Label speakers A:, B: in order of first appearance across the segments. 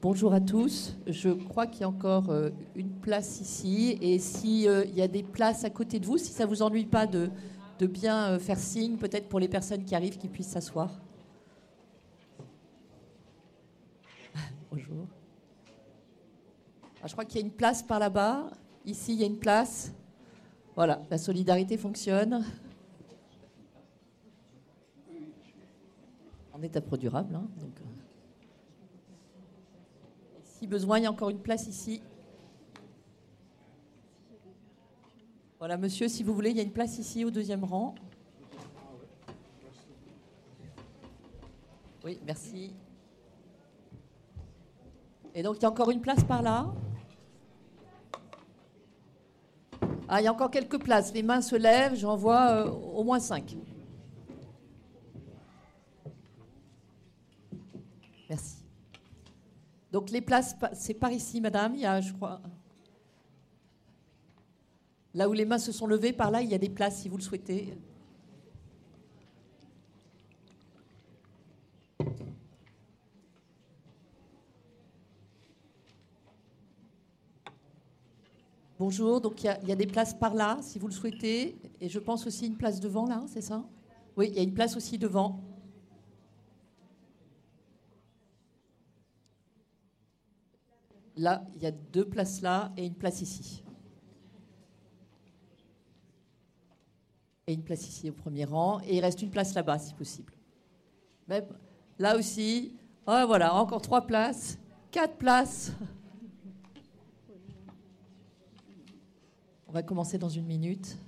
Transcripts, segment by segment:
A: Bonjour à tous. Je crois qu'il y a encore euh, une place ici. Et s'il y a des places à côté de vous, si ça ne vous ennuie pas de, bien euh, faire signe, peut-être pour les personnes qui arrivent, qui puissent s'asseoir. Bonjour. Ah, je crois qu'il y a une place par là-bas. Ici, il y a une place. Voilà, la solidarité fonctionne. En état pro durable. Hein. Si besoin, il y a encore une place ici. Voilà, monsieur, si vous voulez, il y a une place ici au deuxième rang. Oui, merci. Et donc, il y a encore une place par là. Ah, il y a encore quelques places. Les mains se lèvent, j'en vois euh, au moins cinq. Merci. Donc, les places, c'est par ici, madame. Il y a, je crois, Là où les mains se sont levées, par là, il y a des places si vous le souhaitez. Bonjour, donc il y, a, des places par là, si vous le souhaitez. Et je pense aussi une place devant, là, c'est ça? Oui, il y a une place aussi devant. Là, il y a deux places là et une place ici. et une place ici au premier rang. Et il reste une place là-bas, si possible. Là aussi, oh, voilà, encore trois places, quatre places. On va commencer dans une minute.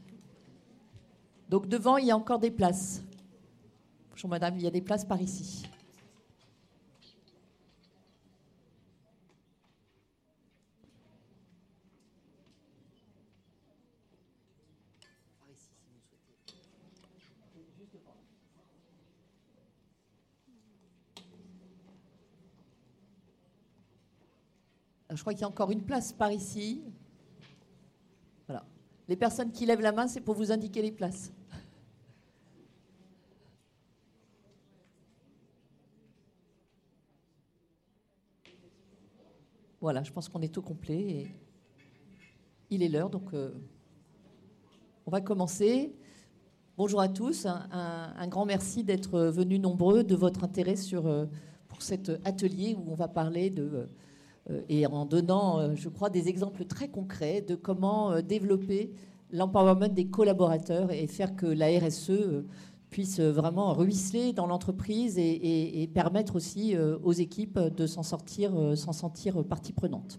A: Donc devant, il y a encore des places. Bonjour madame, il y a des places par ici. Je crois qu'il y a encore une place par ici. Voilà. Les personnes qui lèvent la main, c'est pour vous indiquer les places. Voilà, je pense qu'on est au complet. Et il est l'heure, donc euh, on va commencer. Bonjour à tous. Un, grand merci d'être venus nombreux, de votre intérêt euh, pour cet atelier où on va parler de euh, et en donnant, euh, je crois, des exemples très concrets de comment euh, développer l'empowerment des collaborateurs et faire que la RSE puisse vraiment ruisseler dans l'entreprise et, permettre aussi aux équipes de s'en sortir, s'en sentir partie prenante.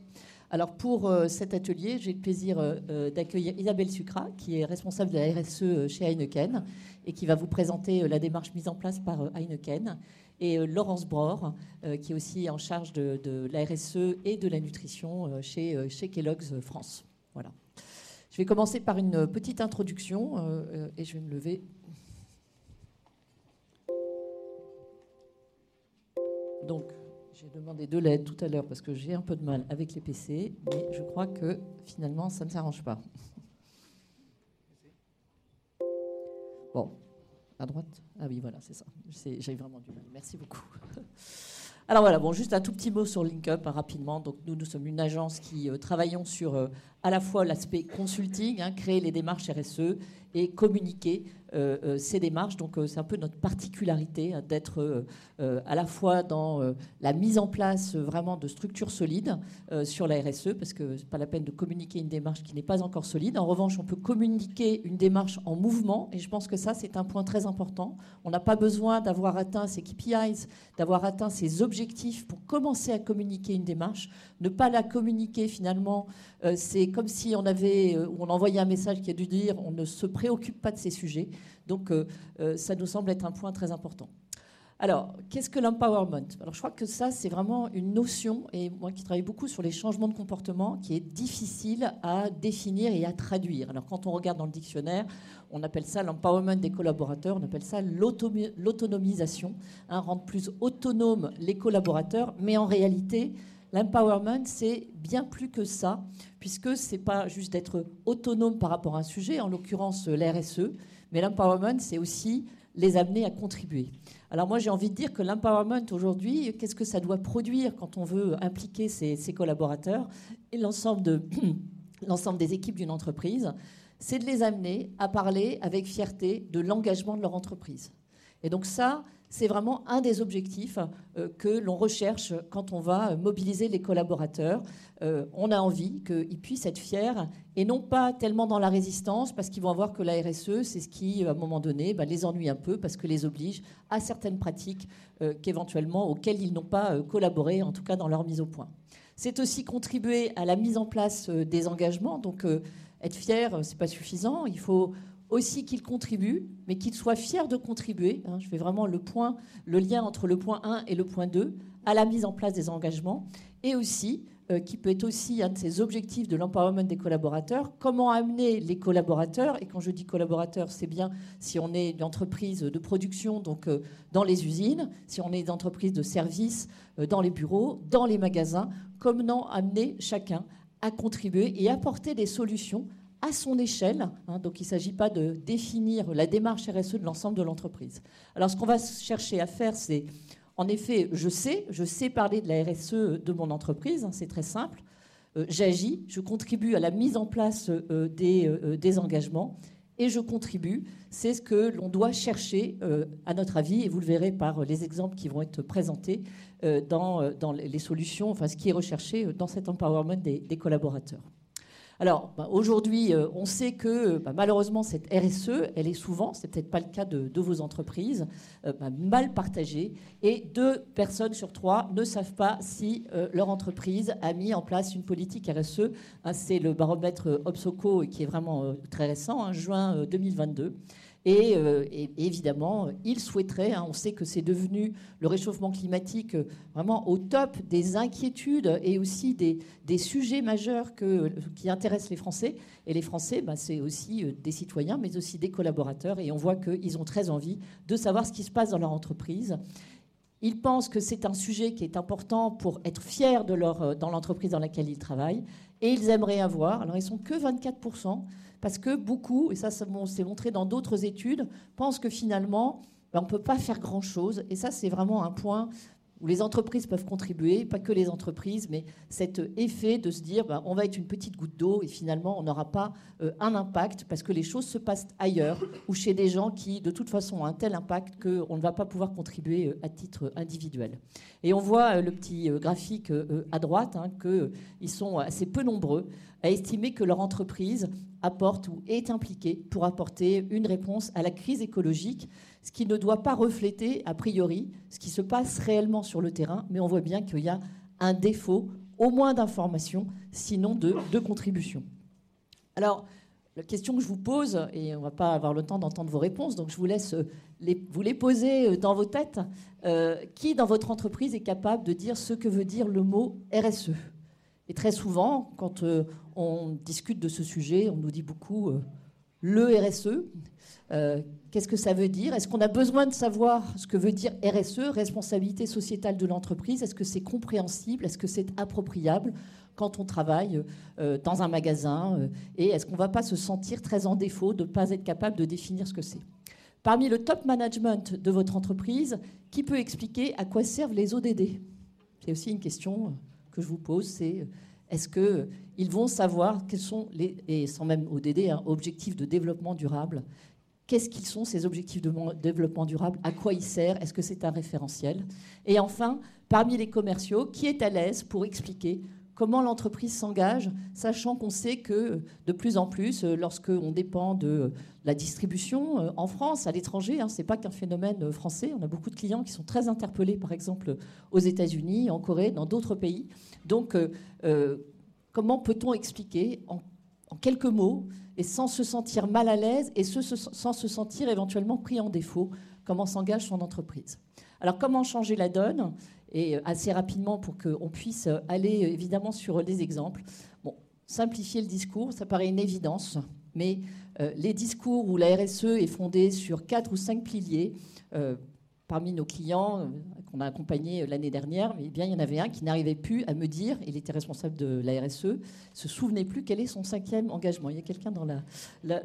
A: Alors pour cet atelier, j'ai le plaisir d'accueillir Isabelle Sucra, qui est responsable de la RSE chez Heineken et qui va vous présenter la démarche mise en place par Heineken et euh, Laurence Bror, euh, qui est aussi en charge de, la RSE et de la nutrition euh, chez, Kellogg's France. Voilà. Je vais commencer par une petite introduction et je vais me lever. Donc, j'ai demandé de l'aide tout à l'heure parce que j'ai un peu de mal avec les PC, mais je crois que finalement, ça ne s'arrange pas. Bon, droite Ah oui, voilà, c'est ça. J'ai vraiment du mal. Merci beaucoup. Alors voilà, bon, juste un tout petit mot sur LinkUp hein, rapidement. Donc nous, nous sommes une agence qui euh, travaillons sur euh, à la fois l'aspect consulting, hein, créer les démarches RSE et communiquer ces démarches. Donc euh, c'est un peu notre particularité hein, d'être à la fois dans la mise en place vraiment de structures solides sur la RSE, parce que c'est pas la peine de communiquer une démarche qui n'est pas encore solide. En revanche, on peut communiquer une démarche en mouvement, et je pense que ça c'est un point très important. On n'a pas besoin d'avoir atteint ces KPIs, d'avoir atteint ces objectifs pour commencer à communiquer une démarche. Ne pas la communiquer finalement, c'est comme si on avait, on envoyait un message qui a dû dire on ne se préoccupe pas de ces sujets. Donc euh, euh, ça nous semble être un point très important. Alors, qu'est-ce que l'empowerment? Alors, je crois que ça, c'est vraiment une notion, et moi qui travaille beaucoup sur les changements de comportement, qui est difficile à définir et à traduire. Alors, quand on regarde dans le dictionnaire, on appelle ça l'empowerment des collaborateurs, on appelle ça l'autonomisation, hein, rendre plus autonomes les collaborateurs, mais en réalité, L'empowerment, c'est bien plus que ça, puisque ce n'est pas juste d'être autonome par rapport à un sujet, en l'occurrence l'RSE, mais l'empowerment, c'est aussi les amener à contribuer. Alors moi j'ai envie de dire que l'empowerment aujourd'hui, qu'est-ce que ça doit produire quand on veut impliquer ses, collaborateurs et l'ensemble de, des équipes d'une entreprise? C'est de les amener à parler avec fierté de l'engagement de leur entreprise. Et donc ça, c'est vraiment un des objectifs euh, que l'on recherche quand on va mobiliser les collaborateurs. Euh, on a envie qu'ils puissent être fiers et non pas tellement dans la résistance parce qu'ils vont voir que la RSE, c'est ce qui, à un moment donné, bah, les ennuie un peu parce que les oblige à certaines pratiques euh, qu'éventuellement auxquelles ils n'ont pas collaboré, en tout cas dans leur mise au point. C'est aussi contribuer à la mise en place des engagements. Donc, être fier, c'est pas suffisant. Il faut aussi qu'ils contribuent, mais qu'ils soient fiers de contribuer. Hein, je fais vraiment le lien entre le point 1 et le point 2 à la mise en place des engagements, et aussi euh, qui peut être aussi un de ces objectifs de l'empowerment des collaborateurs, comment amener les collaborateurs, et quand je dis collaborateurs, c'est bien si on est une entreprise de production, donc euh, dans les usines, si on est une entreprise de services, euh, dans les bureaux, dans les magasins, comment amener chacun à contribuer et apporter des solutions à son échelle. Hein, donc il ne s'agit pas de définir la démarche RSE de l'ensemble de l'entreprise. Alors ce qu'on va chercher à faire, c'est, en effet, je sais, je sais parler de la RSE de mon entreprise, hein, c'est très simple. Euh, j'agis, je contribue à la mise en place euh, des, euh, des, engagements et je contribue. C'est ce que l'on doit chercher, à notre avis, et vous le verrez par les exemples qui vont être présentés dans, les solutions, enfin ce qui est recherché dans cet empowerment des collaborateurs. Alors bah, aujourd'hui, euh, on sait que bah, malheureusement cette RSE, elle est souvent, c'est peut-être pas le cas de, vos entreprises, euh, bah, mal partagée, et deux personnes sur trois ne savent pas si euh, leur entreprise a mis en place une politique RSE. Hein, c'est le baromètre Obsoco qui est vraiment très récent, hein, juin 2022. Euh, et, évidemment, il souhaiterait, hein, on sait que c'est devenu le réchauffement climatique euh, vraiment au top des inquiétudes et aussi des, sujets majeurs qui intéressent les Français. Et les Français, bah, c'est aussi euh, des citoyens, mais aussi des collaborateurs. Et on voit qu'ils ont très envie de savoir ce qui se passe dans leur entreprise. Ils pensent que c'est un sujet qui est important pour être fiers dans l'entreprise dans laquelle ils travaillent. Et ils aimeraient avoir, alors ils sont que 24%, parce que beaucoup, et ça, ça s'est montré dans d'autres études, pensent que finalement, ben, on ne peut pas faire grand-chose. Et ça, c'est vraiment un point où les entreprises peuvent contribuer, pas que les entreprises, mais cet effet de se dire ben, on va être une petite goutte d'eau et finalement on n'aura pas euh, un impact parce que les choses se passent ailleurs ou chez des gens qui de toute façon ont un tel impact qu'on ne va pas pouvoir contribuer euh, à titre individuel. Et on voit euh, le petit graphique à droite hein, qu'ils sont assez peu nombreux à estimer que leur entreprise apporte ou est impliquée pour apporter une réponse à la crise écologique ce qui ne doit pas refléter, a priori, ce qui se passe réellement sur le terrain, mais on voit bien qu'il y a un défaut, au moins d'information, sinon de, de contribution. Alors, la question que je vous pose, et on ne va pas avoir le temps d'entendre vos réponses, donc je vous laisse euh, vous les poser euh, dans vos têtes. Euh, qui dans votre entreprise est capable de dire ce que veut dire le mot RSE Et très souvent, quand on discute de ce sujet, on nous dit beaucoup le RSE. Euh, qu'est-ce que ça veut dire? Est-ce qu'on a besoin de savoir ce que veut dire RSE, responsabilité sociétale de l'entreprise? Est-ce que c'est compréhensible? Est-ce que c'est appropriable quand on travaille euh, dans un magasin euh, Et est-ce qu'on ne va pas se sentir très en défaut de ne pas être capable de définir ce que c'est? Parmi le top management de votre entreprise, qui peut expliquer à quoi servent les ODD C'est aussi une question que je vous pose, c'est est-ce qu'ils vont savoir quels sont les, et sans même ODD, hein, objectifs de développement durable, Qu'est-ce qu'ils sont ces objectifs de développement durable? À quoi ils servent? Est-ce que c'est un référentiel? Et enfin, parmi les commerciaux, qui est à l'aise pour expliquer comment l'entreprise s'engage, sachant qu'on sait que de plus en plus, euh, lorsqu'on dépend de la distribution euh, en France, à l'étranger, hein, ce n'est pas qu'un phénomène euh, français, on a beaucoup de clients qui sont très interpellés, par exemple aux États-Unis, en Corée, dans d'autres pays. Donc, comment peut-on expliquer en quelques mots et sans se sentir mal à l'aise et sans se sentir éventuellement pris en défaut, comment s'engage son entreprise? Alors comment changer la donne? Et euh, assez rapidement pour qu'on puisse aller euh, évidemment sur des exemples. Simplifier le discours, ça paraît une évidence, mais euh, les discours où la RSE est fondée sur quatre ou cinq piliers, parmi nos clients qu'on a accompagnés l'année dernière, mais bien, il y en avait un qui n'arrivait plus à me dire, il était responsable de la RSE, se souvenait plus quel est son cinquième engagement. Il y a quelqu'un dans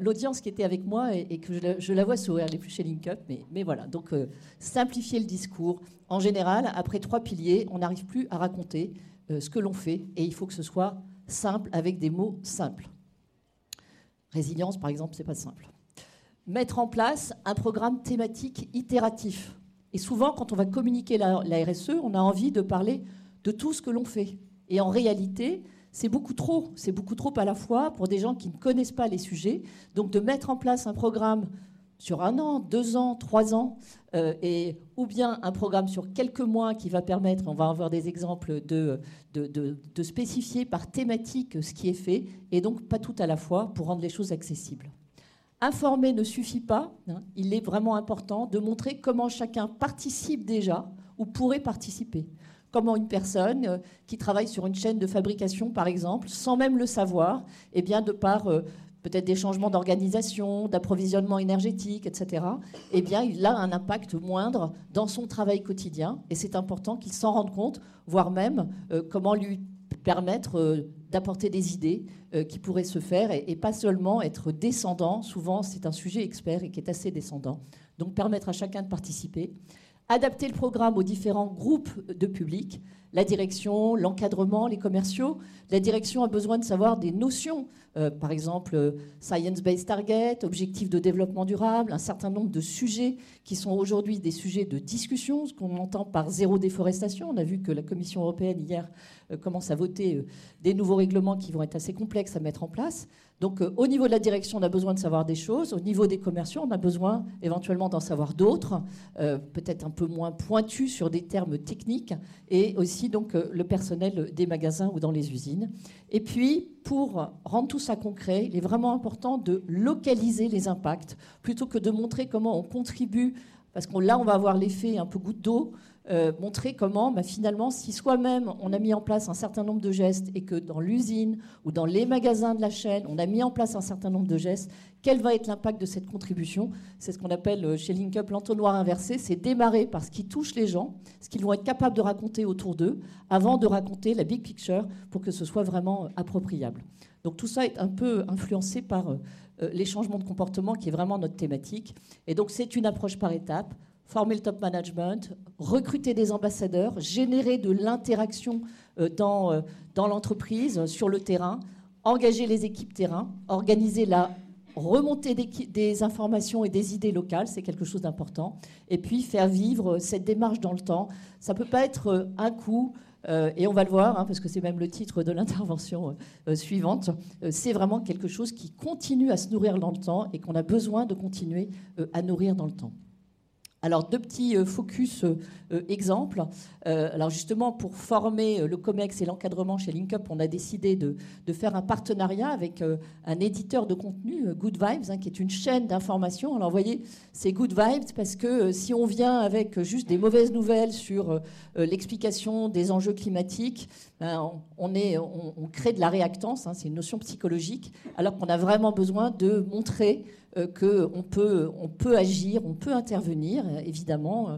A: l'audience qui était avec moi et, que je la, vois sourire, elle n'est plus chez LinkUp, mais, mais voilà. Donc, simplifier le discours. En général, après trois piliers, on n'arrive plus à raconter ce que l'on fait et il faut que ce soit simple avec des mots simples. Résilience, par exemple, c'est pas simple. Mettre en place un programme thématique itératif. Et souvent, quand on va communiquer la, RSE, on a envie de parler de tout ce que l'on fait. Et en réalité, c'est beaucoup trop. C'est beaucoup trop à la fois pour des gens qui ne connaissent pas les sujets. Donc, de mettre en place un programme sur un an, deux ans, trois ans, euh, et, ou bien un programme sur quelques mois qui va permettre, on va avoir des exemples, de, de, spécifier par thématique ce qui est fait, et donc pas tout à la fois pour rendre les choses accessibles. Informer ne suffit pas, hein. il est vraiment important de montrer comment chacun participe déjà ou pourrait participer. Comment une personne euh, qui travaille sur une chaîne de fabrication, par exemple, sans même le savoir, eh bien, de par euh, peut-être des changements d'organisation, d'approvisionnement énergétique, etc., eh bien, il a un impact moindre dans son travail quotidien. Et c'est important qu'il s'en rende compte, voire même euh, comment lui permettre d'apporter des idées euh, qui pourraient se faire et, pas seulement être descendant. Souvent, c'est un sujet expert et qui est assez descendant. Donc, permettre à chacun de participer. Adapter le programme aux différents groupes de public, la direction, l'encadrement, les commerciaux. La direction a besoin de savoir des notions euh, par exemple euh, Science-Based Target, objectifs de développement durable, un certain nombre de sujets qui sont aujourd'hui des sujets de discussion, ce qu'on entend par zéro déforestation. On a vu que la Commission européenne hier euh, commence à voter des nouveaux règlements qui vont être assez complexes à mettre en place. Donc au niveau de la direction, on a besoin de savoir des choses. Au niveau des commerciaux, on a besoin éventuellement d'en savoir d'autres, peut-être un peu moins pointus sur des termes techniques, et aussi donc le personnel des magasins ou dans les usines. Et puis, pour rendre tout ça concret, il est vraiment important de localiser les impacts plutôt que de montrer comment on contribue, parce que là, on va avoir l'effet un peu goutte d'eau, euh, montrer comment, bah, finalement, si soi-même on a mis en place un certain nombre de gestes et que dans l'usine ou dans les magasins de la chaîne, on a mis en place un certain nombre de gestes, quel va être l'impact de cette contribution? C'est ce qu'on appelle euh, chez LinkUp l'entonnoir inversé, c'est démarrer par ce qui touche les gens, ce qu'ils vont être capables de raconter autour d'eux, avant de raconter la big picture pour que ce soit vraiment euh, appropriable. Donc tout ça est un peu influencé par les changements de comportement qui est vraiment notre thématique. Et donc c'est une approche par étapes former le top management, recruter des ambassadeurs, générer de l'interaction euh, dans, euh, dans l'entreprise, sur le terrain, engager les équipes terrain, organiser la remontée des, informations et des idées locales, c'est quelque chose d'important, et puis faire vivre cette démarche dans le temps. Ça ne peut pas être euh, un coup, et on va le voir, hein, parce que c'est même le titre de l'intervention suivante, c'est vraiment quelque chose qui continue à se nourrir dans le temps et qu'on a besoin de continuer à nourrir dans le temps. Alors, deux petits euh, focus euh, euh, exemples. alors, justement, pour former le COMEX et l'encadrement chez LinkUp, on a décidé de, faire un partenariat avec un éditeur de contenu, Good Vibes, hein, qui est une chaîne d'information. Alors, vous voyez, c'est Good Vibes parce que si on vient avec juste des mauvaises nouvelles sur l'explication des enjeux climatiques, ben, on, crée de la réactance, hein, c'est une notion psychologique, alors qu'on a vraiment besoin de montrer euh, qu'on peut, on peut agir, on peut intervenir, évidemment. Euh,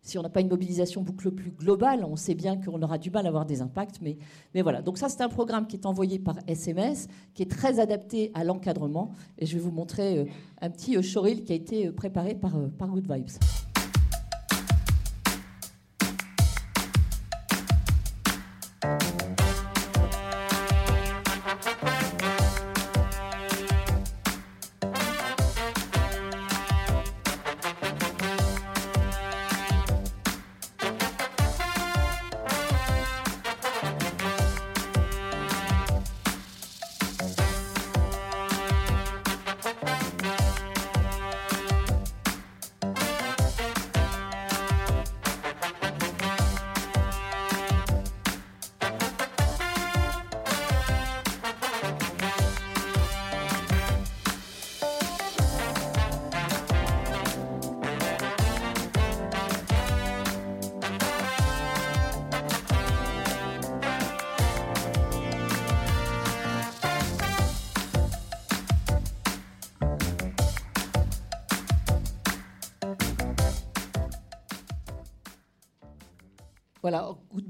A: si on n'a pas une mobilisation beaucoup plus globale, on sait bien qu'on aura du mal à avoir des impacts. Mais, mais voilà, donc ça c'est un programme qui est envoyé par SMS, qui est très adapté à l'encadrement. Et je vais vous montrer euh, un petit showreel qui a été préparé par, par Good Vibes.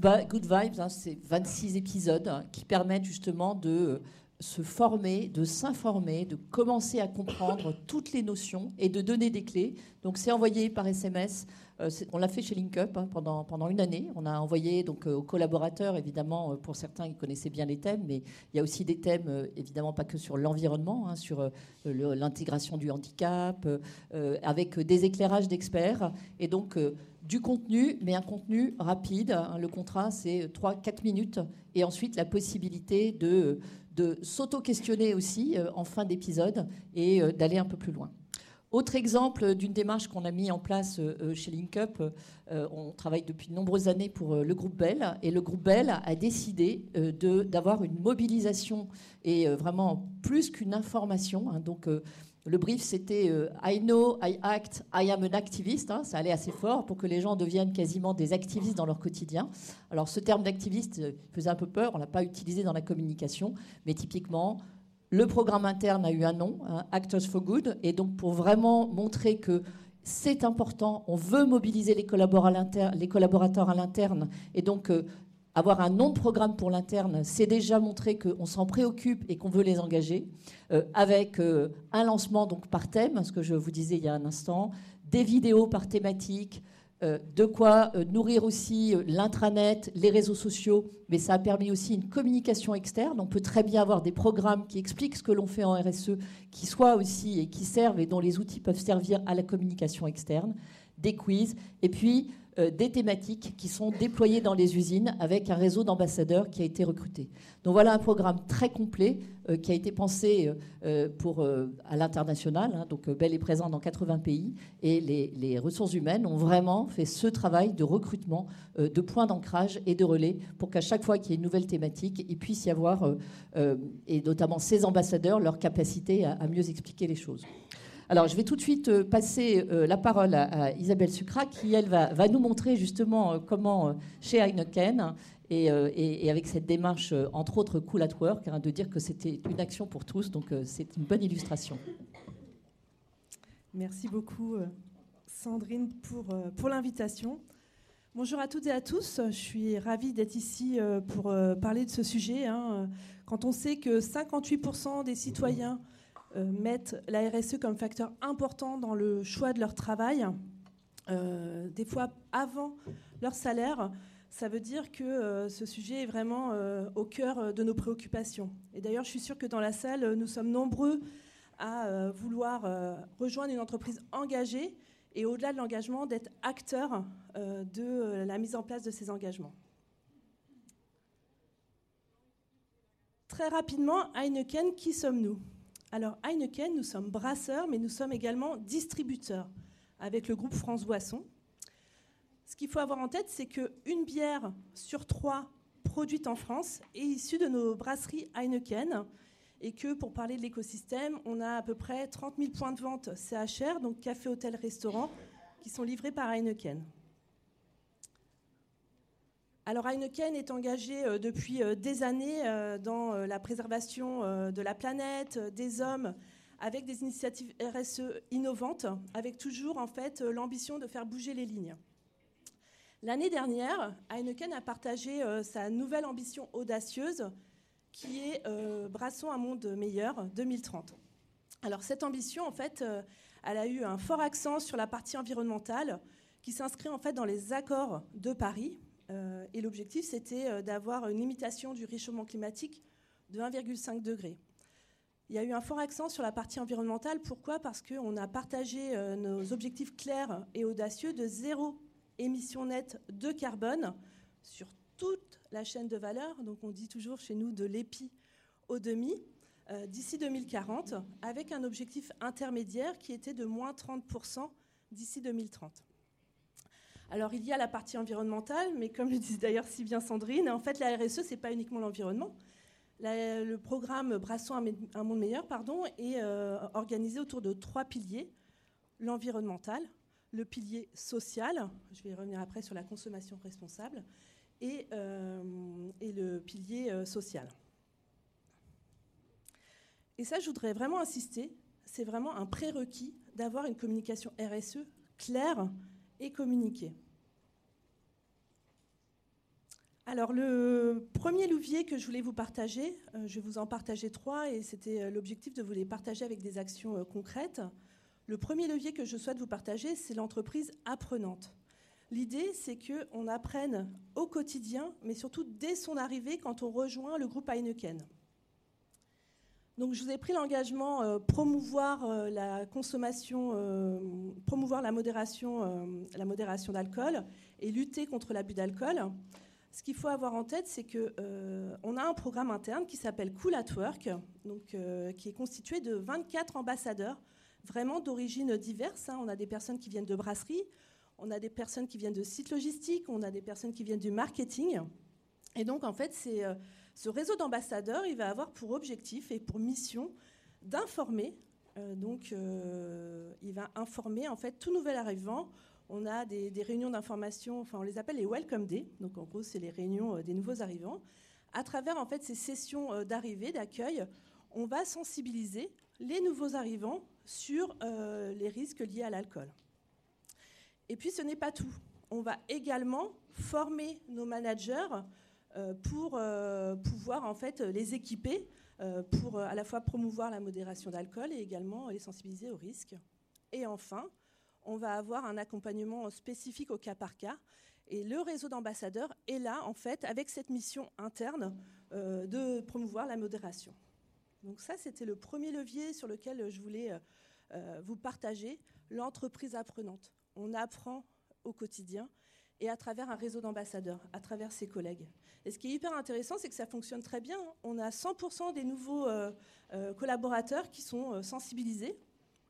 A: Good, Vibes, hein, c'est 26 épisodes hein, qui permettent justement de se former, de s'informer, de commencer à comprendre toutes les notions et de donner des clés. Donc c'est envoyé par SMS. Euh, on l'a fait chez LinkUp hein, pendant, pendant une année. On a envoyé donc, euh, aux collaborateurs, évidemment, euh, pour certains, ils connaissaient bien les thèmes, mais il y a aussi des thèmes, évidemment, pas que sur l'environnement, hein, sur l'intégration du handicap, avec des éclairages d'experts. Et donc, du contenu, mais un contenu rapide. Hein. le contrat, c'est 3-4 minutes. Et ensuite, la possibilité de s'auto-questionner aussi en fin d'épisode et d'aller un peu plus loin. Autre exemple d'une démarche qu'on a mis en place euh, chez LinkUp, on travaille depuis de nombreuses années pour le groupe Bell, et le groupe Bell a décidé d'avoir une mobilisation et vraiment plus qu'une information. Hein. donc le brief, c'était euh, I know, I act, I am an activist. Hein, ça allait assez fort pour que les gens deviennent quasiment des activistes dans leur quotidien. Alors, ce terme d'activiste euh, faisait un peu peur. On l'a pas utilisé dans la communication, mais typiquement, le programme interne a eu un nom, hein, Actors for Good, et donc pour vraiment montrer que c'est important, on veut mobiliser les collaborateurs à l'interne, et donc euh, avoir un nom de programme pour l'interne, c'est déjà montrer qu'on s'en préoccupe et qu'on veut les engager, euh, avec euh, un lancement donc par thème, ce que je vous disais il y a un instant, des vidéos par thématique, de quoi nourrir aussi l'intranet, les réseaux sociaux, mais ça a permis aussi une communication externe. On peut très bien avoir des programmes qui expliquent ce que l'on fait en RSE, qui soient aussi et qui servent et dont les outils peuvent servir à la communication externe, des quiz, et puis euh, des thématiques qui sont déployées dans les usines avec un réseau d'ambassadeurs qui a été recruté. Donc voilà un programme très complet euh, qui a été pensé euh, pour, à l'international. Hein. donc Bell est présent dans 80 pays et les, ressources humaines ont vraiment fait ce travail de recrutement, de points d'ancrage et de relais pour qu'à chaque fois qu'il y ait une nouvelle thématique, il puisse y avoir, et notamment ces ambassadeurs, leur capacité à mieux expliquer les choses. Alors, je vais tout de suite euh, passer euh, la parole à, Isabelle Sucra, qui, elle, va, nous montrer justement euh, comment, chez Heineken, et, avec cette démarche, entre autres, Cool at Work, hein, de dire que c'était une action pour tous. Donc, c'est une bonne illustration.
B: Merci beaucoup, Sandrine, pour, pour l'invitation. Bonjour à toutes et à tous. Je suis ravie d'être ici pour parler de ce sujet. Hein. Quand on sait que 58% des citoyens mettent la RSE comme facteur important dans le choix de leur travail, euh, des fois avant leur salaire, ça veut dire que euh, ce sujet est vraiment au cœur de nos préoccupations. Et d'ailleurs, je suis sûre que dans la salle, nous sommes nombreux à vouloir rejoindre une entreprise engagée et au-delà de l'engagement, d'être acteur de la mise en place de ces engagements. Très rapidement, Heineken, qui sommes-nous? Alors Heineken, nous sommes brasseurs, mais nous sommes également distributeurs avec le groupe France Boisson. Ce qu'il faut avoir en tête, c'est qu'une bière sur trois produite en France est issue de nos brasseries Heineken et que pour parler de l'écosystème, on a à peu près 30 000 points de vente CHR, donc café, hôtel, restaurant, qui sont livrés par Heineken. Alors Heineken est engagé euh, depuis euh, des années euh, dans la préservation de la planète, des hommes, avec des initiatives RSE innovantes, avec toujours en fait l'ambition de faire bouger les lignes. L'année dernière, Heineken a partagé sa nouvelle ambition audacieuse qui est Brassons un monde meilleur 2030. Alors cette ambition, en fait, elle a eu un fort accent sur la partie environnementale qui s'inscrit en fait dans les accords de Paris et l'objectif, c'était euh, d'avoir une limitation du réchauffement climatique de 1,5 degré. Il y a eu un fort accent sur la partie environnementale. Pourquoi? Parce qu'on a partagé euh, nos objectifs clairs et audacieux de zéro émission nette de carbone sur toute la chaîne de valeur. Donc on dit toujours chez nous de l'épi au demi d'ici 2040, avec un objectif intermédiaire qui était de moins 30% d'ici 2030. Alors il y a la partie environnementale, mais comme le disait d'ailleurs si bien Sandrine, en fait la RSE, ce n'est pas uniquement l'environnement. le programme Brassons un, monde meilleur pardon, est euh, organisé autour de trois piliers. L'environnemental, le pilier social, je vais revenir après sur la consommation responsable, et, euh, le pilier euh, social. Et ça, je voudrais vraiment insister, c'est vraiment un prérequis d'avoir une communication RSE claire et communiquer. Alors le premier levier que je voulais vous partager, euh, je vais vous en partager trois et c'était euh, l'objectif de vous les partager avec des actions euh, concrètes. Le premier levier que je souhaite vous partager, c'est l'entreprise apprenante. L'idée, c'est qu'on apprenne au quotidien, mais surtout dès son arrivée quand on rejoint le groupe Heineken. Donc, je vous ai pris l'engagement euh, promouvoir euh, la consommation, euh, promouvoir la modération, la modération d'alcool et lutter contre l'abus d'alcool. Ce qu'il faut avoir en tête, c'est qu'on a un programme interne qui s'appelle Cool at Work, donc, qui est constitué de 24 ambassadeurs, vraiment d'origines diverses. Hein. On a des personnes qui viennent de brasseries, on a des personnes qui viennent de sites logistiques, on a des personnes qui viennent du marketing. Et donc, en fait, c'est, euh, ce réseau d'ambassadeurs, il va avoir pour objectif et pour mission d'informer. Euh, donc, euh, il va informer, en fait, tout nouvel arrivant. On a des, réunions d'information, enfin, on les appelle les Welcome Day. Donc, en gros, c'est les réunions des nouveaux arrivants. À travers, en fait, ces sessions d'arrivée, d'accueil, on va sensibiliser les nouveaux arrivants sur les risques liés à l'alcool. Et puis ce n'est pas tout. On va également former nos managers euh, pour euh, pouvoir en fait les équiper euh, pour à la fois promouvoir la modération d'alcool et également les sensibiliser aux risques. Et enfin, on va avoir un accompagnement spécifique au cas par cas. Et le réseau d'ambassadeurs est là, en fait, avec cette mission interne de promouvoir la modération. Donc ça, c'était le premier levier sur lequel je voulais vous partager, l'entreprise apprenante on apprend au quotidien et à travers un réseau d'ambassadeurs, à travers ses collègues. Et ce qui est hyper intéressant, c'est que ça fonctionne très bien. On a 100% des nouveaux euh, euh, collaborateurs qui sont euh, sensibilisés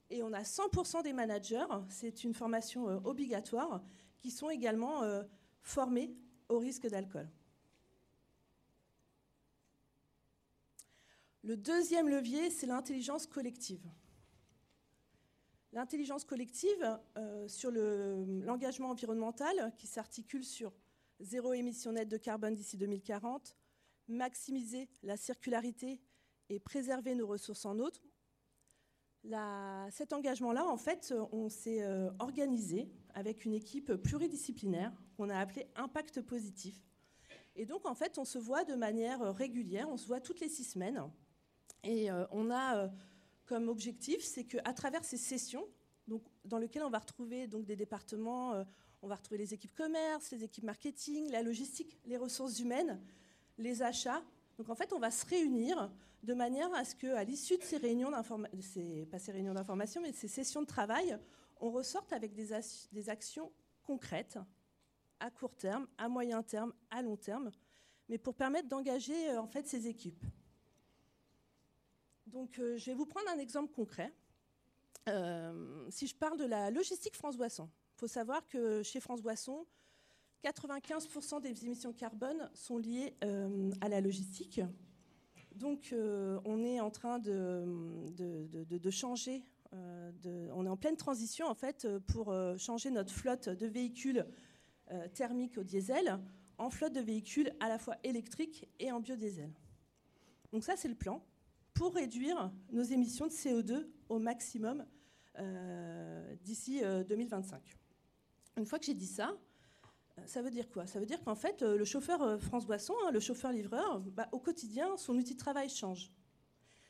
B: et on a 100% des managers, c'est une formation obligatoire, qui sont également formés au risque d'alcool. Le deuxième levier, c'est l'intelligence collective. L'intelligence collective euh, sur l'engagement environnemental qui s'articule sur zéro émission nette de carbone d'ici 2040, maximiser la circularité et préserver nos ressources en eau. cet engagement-là, en fait, on s'est euh, organisé avec une équipe pluridisciplinaire qu'on a appelée Impact Positif. Et donc, en fait, on se voit de manière régulière, on se voit toutes les six semaines. Et euh, on a comme objectif, c'est qu'à travers ces sessions, donc, dans lesquelles on va retrouver donc, des départements, euh, on va retrouver les équipes commerce, les équipes marketing, la logistique, les ressources humaines, les achats. Donc en fait, on va se réunir de manière à ce qu'à l'issue de ces réunions d'information, pas ces réunions d'information, mais ces sessions de travail, on ressorte avec des, des actions concrètes à court terme, à moyen terme, à long terme, mais pour permettre d'engager euh, en fait ces équipes. Donc, euh, je vais vous prendre un exemple concret. Euh, si je parle de la logistique France Boisson, il faut savoir que chez France Boisson, 95% des émissions carbone sont liées euh, à la logistique. Donc, on est en train de, de, changer. on est en pleine transition en fait pour changer notre flotte de véhicules thermiques au diesel en flotte de véhicules à la fois électriques et en biodiesel. Donc ça, c'est le plan pour réduire nos émissions de CO2 au maximum euh, d'ici 2025. Euh, Une fois que j'ai dit ça, euh, ça veut dire quoi? Ça veut dire qu'en fait, le chauffeur France Boisson, hein, le chauffeur-livreur, bah, au quotidien, son outil de travail change.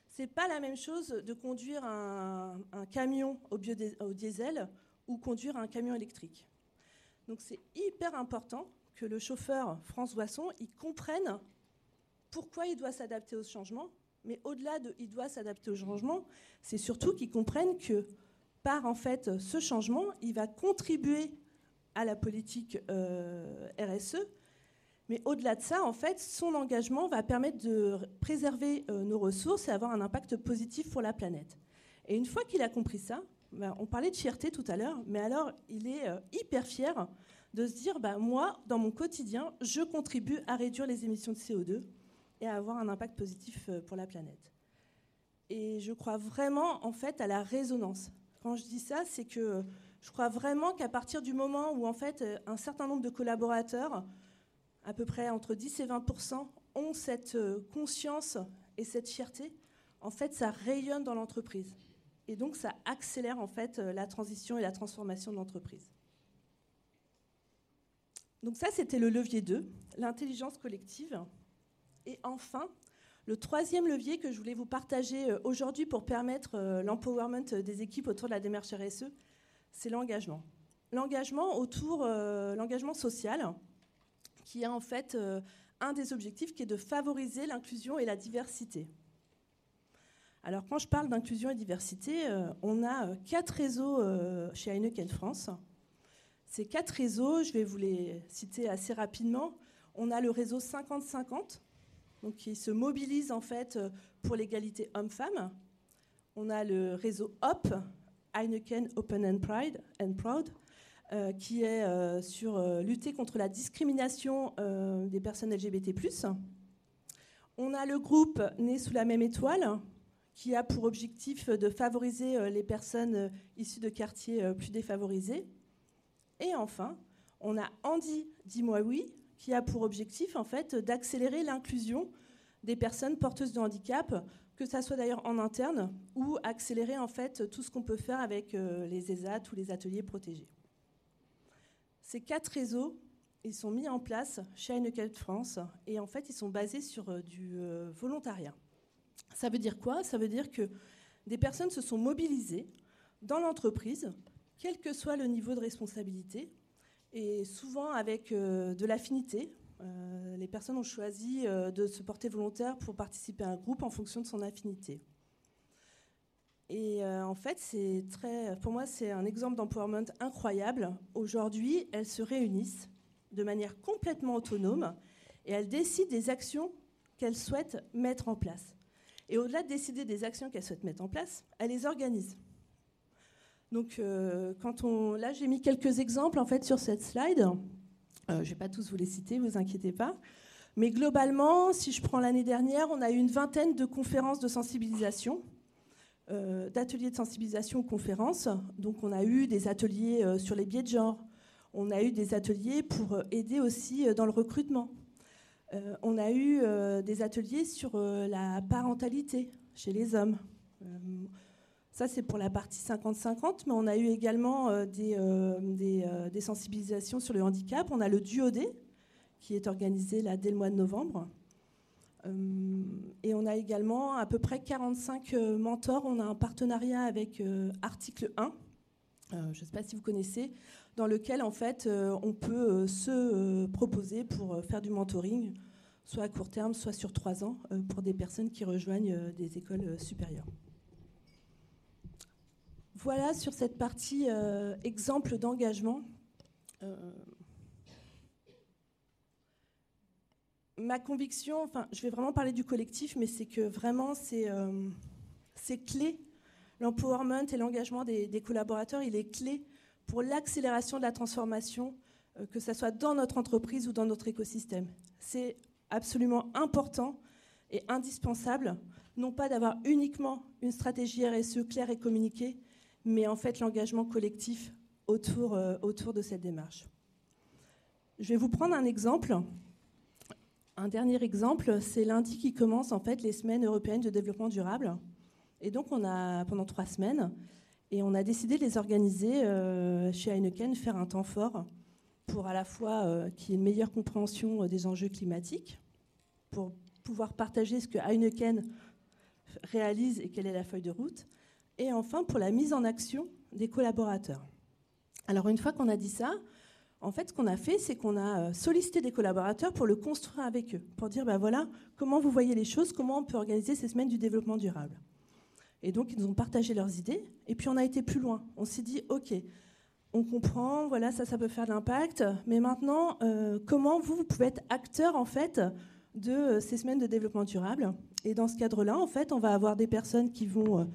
B: C'est pas la même chose de conduire un, camion au, diesel ou conduire un camion électrique. Donc c'est hyper important que le chauffeur France Boisson il comprenne pourquoi il doit s'adapter au changement mais au-delà de il doit s'adapter au changement, c'est surtout qu'ils comprennent que par en fait ce changement, il va contribuer à la politique euh, RSE. Mais au-delà de ça, en fait, son engagement va permettre de préserver euh, nos ressources et avoir un impact positif pour la planète. Et une fois qu'il a compris ça, ben, on parlait de fierté tout à l'heure, mais alors il est euh, hyper fier de se dire, ben, moi, dans mon quotidien, je contribue à réduire les émissions de CO2 et avoir un impact positif euh, pour la planète. Et je crois vraiment en fait à la résonance. Quand je dis ça, c'est que je crois vraiment qu'à partir du moment où en fait euh, un certain nombre de collaborateurs, à peu près entre 10 et 20% ont cette euh, conscience et cette fierté, en fait ça rayonne dans l'entreprise. Et donc ça accélère en fait la transition et la transformation de l'entreprise. Donc ça, c'était le levier 2, l'intelligence collective. Et enfin, le troisième levier que je voulais vous partager euh, aujourd'hui pour permettre euh, l'empowerment des équipes autour de la démarche RSE, c'est l'engagement. L'engagement autour, euh, l'engagement social, qui est en fait un des objectifs qui est de favoriser l'inclusion et la diversité. Alors quand je parle d'inclusion et diversité, on a quatre réseaux chez Heineken France. Ces quatre réseaux, je vais vous les citer assez rapidement. On a le réseau 50-50, donc qui se mobilise en fait euh, pour l'égalité homme-femme. On a le réseau HOP, Heineken Open and Pride and Proud, euh, qui est euh, sur lutter contre la discrimination des personnes LGBT+. On a le groupe Né sous la même étoile, qui a pour objectif de favoriser les personnes issues de quartiers plus défavorisés. Et enfin, on a Andy Dis-moi oui, qui a pour objectif en fait d'accélérer l'inclusion des personnes porteuses de handicap, que ça soit d'ailleurs en interne ou accélérer en fait tout ce qu'on peut faire avec euh, les ESAT ou les ateliers protégés. Ces quatre réseaux, sont mis en place chez Heineken France et en fait ils sont basés sur euh, du euh, volontariat. Ça veut dire quoi? Ça veut dire que des personnes se sont mobilisées dans l'entreprise, quel que soit le niveau de responsabilité, et souvent avec euh, de l'affinité. Euh, les personnes ont choisi euh, de se porter volontaire pour participer à un groupe en fonction de son affinité. Et en fait, c'est très, pour moi, c'est un exemple d'empowerment incroyable. Aujourd'hui, elles se réunissent de manière complètement autonome et elles décident des actions qu'elles souhaitent mettre en place. Et au-delà de décider des actions qu'elles souhaitent mettre en place, elles les organisent. Donc, euh, quand on, là, j'ai mis quelques exemples en fait sur cette slide. Euh, je ne vais pas tous vous les citer, vous inquiétez pas. Mais globalement, si je prends l'année dernière, on a eu une vingtaine de conférences de sensibilisation, euh, d'ateliers de sensibilisation ou conférences. Donc, on a eu des ateliers sur les biais de genre. On a eu des ateliers pour aider aussi dans le recrutement. on a eu des ateliers sur la parentalité chez les hommes. Ça, c'est pour la partie 50-50, mais on a eu également euh, euh, euh, des, sensibilisations sur le handicap. On a le DUOD, qui est organisé dès le mois de novembre. et on a également à peu près 45 mentors. On a un partenariat avec Article 1, je ne sais pas si vous connaissez, dans lequel en fait on peut se proposer pour faire du mentoring, soit à court terme, soit sur trois ans, pour des personnes qui rejoignent des écoles supérieures. Voilà sur cette partie euh, exemple d'engagement. Euh, ma conviction, enfin, je vais vraiment parler du collectif, mais c'est que vraiment, c'est euh, clé. L'empowerment et l'engagement des, des, collaborateurs, il est clé pour l'accélération de la transformation, que ce soit dans notre entreprise ou dans notre écosystème. C'est absolument important et indispensable, non pas d'avoir uniquement une stratégie RSE claire et communiquée, mais en fait l'engagement collectif autour, euh, autour de cette démarche. Je vais vous prendre un exemple. Un dernier exemple, c'est lundi qui commence en fait les semaines européennes de développement durable. Et donc on a pendant trois semaines, et on a décidé de les organiser euh, chez Heineken, faire un temps fort pour à la fois euh, qu'il y ait une meilleure compréhension des enjeux climatiques, pour pouvoir partager ce que Heineken réalise et quelle est la feuille de route, et enfin pour la mise en action des collaborateurs. Alors une fois qu'on a dit ça, en fait, ce qu'on a fait, c'est qu'on a euh, sollicité des collaborateurs pour le construire avec eux, pour dire, ben voilà, comment vous voyez les choses, comment on peut organiser ces semaines du développement durable. Et donc, ils nous ont partagé leurs idées, et puis on a été plus loin. On s'est dit, OK, on comprend, voilà, ça, ça peut faire de l'impact, mais maintenant, euh, comment vous, vous pouvez être acteur, en fait, de euh, ces semaines de développement durable? Et dans ce cadre-là, en fait, on va avoir des personnes qui vont...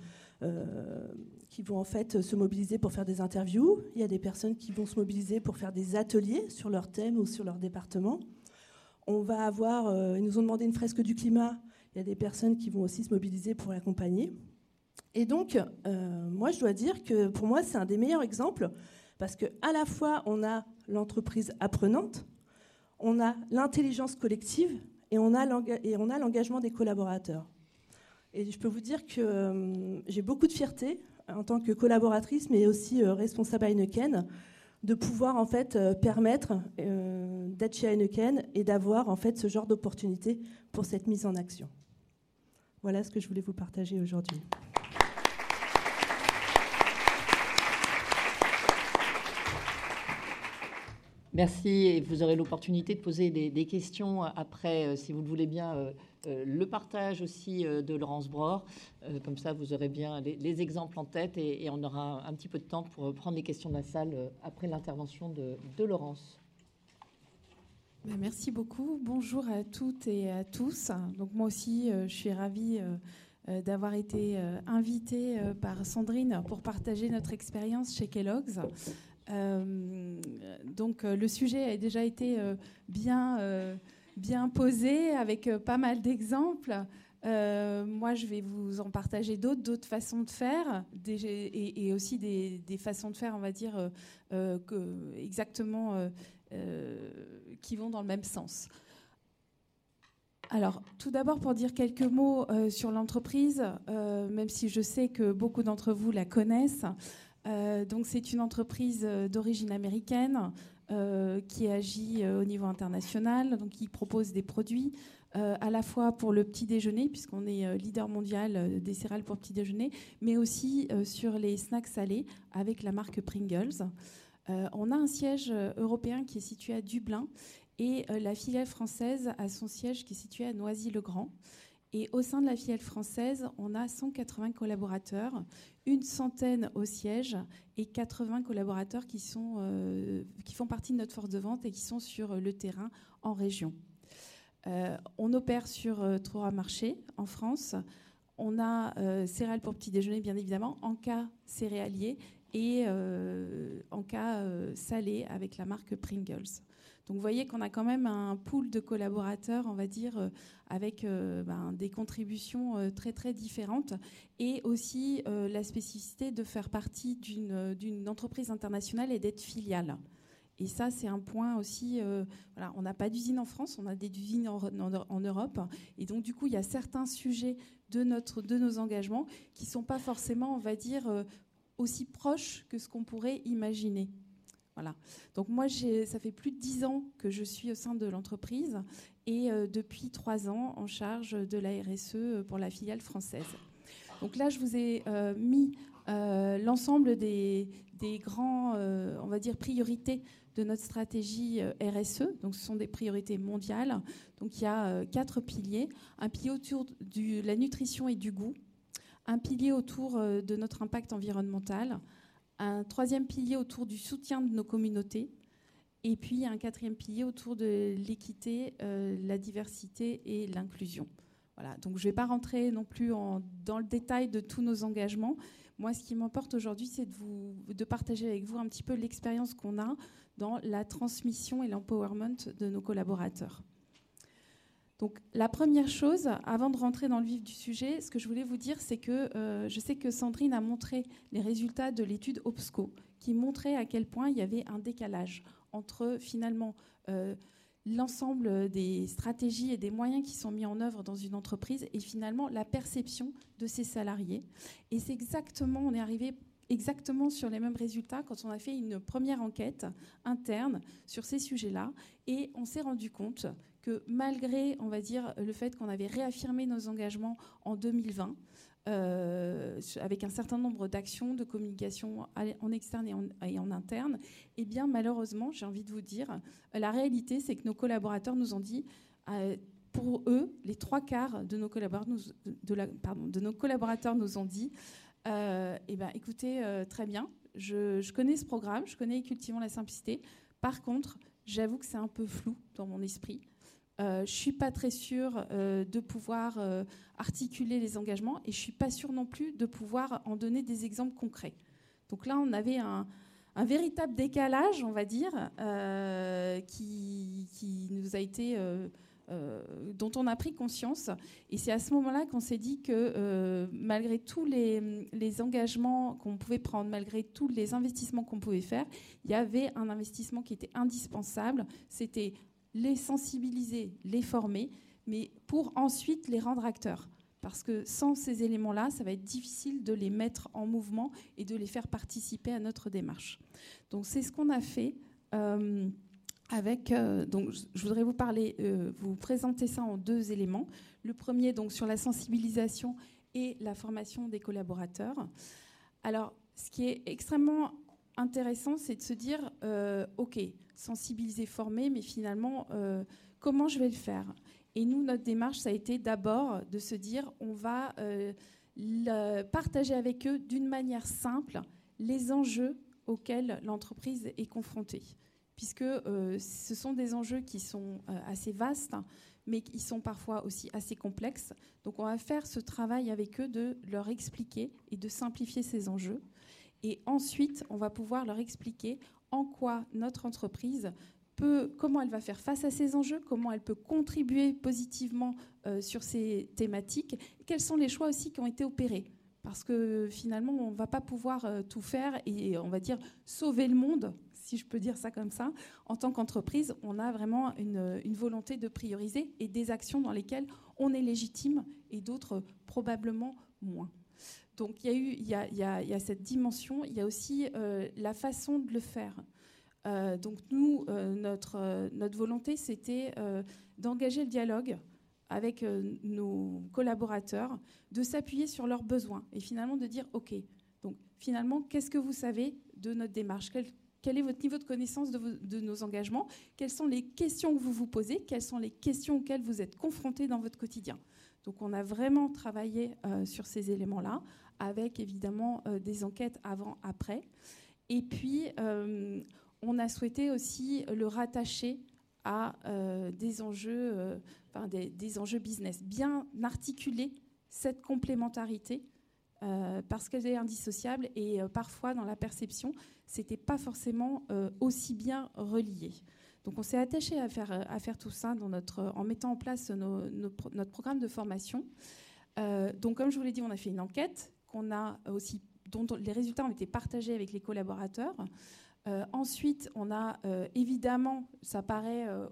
B: qui vont en fait se mobiliser pour faire des interviews. Il y a des personnes qui vont se mobiliser pour faire des ateliers sur leur thème ou sur leur département. On va avoir, euh, ils nous ont demandé une fresque du climat. Il y a des personnes qui vont aussi se mobiliser pour l'accompagner. Et donc, euh, moi, je dois dire que pour moi, c'est un des meilleurs exemples parce que à la fois, on a l'entreprise apprenante, on a l'intelligence collective et on a l'engagement des collaborateurs. Et je peux vous dire que euh, j'ai beaucoup de fierté en tant que collaboratrice, mais aussi euh, responsable à Heineken, de pouvoir en fait permettre d'être chez Heineken et d'avoir en fait ce genre d'opportunité pour cette mise en action. Voilà ce que je voulais vous partager aujourd'hui.
A: Merci et vous aurez l'opportunité de poser des, questions après, euh, si vous le voulez bien, euh, euh, le partage aussi de Laurence Bror. comme ça, vous aurez bien les, exemples en tête et, on aura un petit peu de temps pour prendre les questions de la salle après l'intervention de, Laurence.
C: Ben, merci beaucoup. Bonjour à toutes et à tous. Donc moi aussi, je suis ravie d'avoir été invitée par Sandrine pour partager notre expérience chez Kellogg's. Euh, donc euh, le sujet a déjà été euh, bien, bien posé avec pas mal d'exemples. moi, je vais vous en partager d'autres, d'autres façons de faire, et, aussi des, façons de faire, on va dire, que, exactement qui vont dans le même sens. Alors, tout d'abord, pour dire quelques mots sur l'entreprise, même si je sais que beaucoup d'entre vous la connaissent, euh, donc c'est une entreprise euh, d'origine américaine euh, qui agit au niveau international, donc qui propose des produits à la fois pour le petit déjeuner, puisqu'on est leader mondial des céréales pour petit déjeuner, mais aussi sur les snacks salés avec la marque Pringles. on a un siège européen qui est situé à Dublin et la filiale française a son siège qui est situé à Noisy-le-Grand. Et au sein de la filiale française, on a 180 collaborateurs, une centaine au siège et 80 collaborateurs qui, sont, euh, qui font partie de notre force de vente et qui sont sur le terrain en région. Euh, on opère sur euh, trois marchés en France. On a céréales pour petit déjeuner, bien évidemment, en cas céréalier et en cas salé avec la marque Pringles. Donc vous voyez qu'on a quand même un pool de collaborateurs, on va dire, euh, avec euh, ben, des contributions euh, très très différentes et aussi la spécificité de faire partie d'une entreprise internationale et d'être filiale. Et ça, c'est un point aussi. on n'a pas d'usine en France, on a des usines en, Europe. Et donc, du coup, il y a certains sujets de nos engagements qui ne sont pas forcément, on va dire, aussi proches que ce qu'on pourrait imaginer. Donc moi, ça fait plus de dix ans que je suis au sein de l'entreprise et euh, depuis trois ans en charge de la RSE pour la filiale française. Donc là, je vous ai euh, mis euh, l'ensemble des, des grands, on va dire, priorités de notre stratégie RSE. Donc ce sont des priorités mondiales. Donc il y a quatre piliers. Un pilier autour de la nutrition et du goût. Un pilier autour de notre impact environnemental un troisième pilier autour du soutien de nos communautés, et puis un quatrième pilier autour de l'équité, euh, la diversité et l'inclusion. Donc je ne vais pas rentrer non plus dans le détail de tous nos engagements. Moi, ce qui m'importe aujourd'hui, c'est de, de partager avec vous un petit peu l'expérience qu'on a dans la transmission et l'empowerment de nos collaborateurs. Donc la première chose, avant de rentrer dans le vif du sujet, ce que je voulais vous dire, c'est que euh, je sais que Sandrine a montré les résultats de l'étude OPSCO, qui montrait à quel point il y avait un décalage entre finalement euh, l'ensemble des stratégies et des moyens qui sont mis en œuvre dans une entreprise et finalement la perception de ses salariés. Et c'est exactement, on est arrivé exactement sur les mêmes résultats quand on a fait une première enquête interne sur ces sujets-là et on s'est rendu compte que malgré, on va dire, le fait qu'on avait réaffirmé nos engagements en 2020, euh, avec un certain nombre d'actions de communication en externe et en, interne, eh bien malheureusement, j'ai envie de vous dire, la réalité, c'est que nos collaborateurs nous ont dit, euh, pour eux, les trois quarts de nos collaborateurs nous, de nos collaborateurs nous ont dit, euh, eh ben, écoutez, très bien, je, je, connais ce programme, je connais Cultivons la simplicité. Par contre, j'avoue que c'est un peu flou dans mon esprit. Euh, je ne suis pas très sûre euh, de pouvoir euh, articuler les engagements et je ne suis pas sûre non plus de pouvoir en donner des exemples concrets. Donc là, on avait un, véritable décalage, on va dire, qui, nous a été, dont on a pris conscience. Et c'est à ce moment-là qu'on s'est dit que malgré tous les, les engagements qu'on pouvait prendre, malgré tous les investissements qu'on pouvait faire, il y avait un investissement qui était indispensable. C'était les sensibiliser, les former, mais pour ensuite les rendre acteurs. Parce que sans ces éléments-là, ça va être difficile de les mettre en mouvement et de les faire participer à notre démarche. Donc c'est ce qu'on a fait. Euh, avec, euh, donc, je voudrais vous parler, euh, vous présenter ça en deux éléments. Le premier, donc, sur la sensibilisation et la formation des collaborateurs. Alors, ce qui est extrêmement intéressant, c'est de se dire, OK, sensibiliser, former, mais finalement, comment je vais le faire? Et nous, notre démarche, ça a été d'abord de se dire, on va euh, partager avec eux d'une manière simple les enjeux auxquels l'entreprise est confrontée. Puisque euh, ce sont des enjeux qui sont euh, assez vastes, mais qui sont parfois aussi assez complexes. Donc on va faire ce travail avec eux de leur expliquer et de simplifier ces enjeux. Et ensuite, on va pouvoir leur expliquer en quoi notre entreprise comment elle va faire face à ces enjeux, comment elle peut contribuer positivement euh, sur ces thématiques, quels sont les choix aussi qui ont été opérés? Parce que finalement, on ne va pas pouvoir euh, tout faire et, on va dire, sauver le monde, si je peux dire ça comme ça. En tant qu'entreprise, on a vraiment une, volonté de prioriser et des actions dans lesquelles on est légitime et d'autres probablement moins. Donc il y a cette dimension, il y a aussi euh, la façon de le faire. Euh, donc nous, notre, euh, notre volonté, c'était d'engager le dialogue avec nos collaborateurs, de s'appuyer sur leurs besoins et finalement de dire, OK, donc finalement, qu'est-ce que vous savez de notre démarche? Quel, est votre niveau de connaissance de, de, nos engagements? Quelles sont les questions que vous vous posez? Quelles sont les questions auxquelles vous êtes confrontés dans votre quotidien? Donc on a vraiment travaillé sur ces éléments-là, avec évidemment des enquêtes avant-après. Et puis, on a souhaité aussi le rattacher à euh, des enjeux, euh, business, bien articuler cette complémentarité euh, parce qu'elle est indissociable et parfois dans la perception, c'était pas forcément aussi bien relié. Donc on s'est attaché à faire, faire tout ça notre, en mettant en place notre programme de formation. donc comme je vous l'ai dit, on a fait une enquête qu'on a aussi, dont les résultats ont été partagés avec les collaborateurs. Euh, ensuite, on a euh, évidemment, ça paraît euh,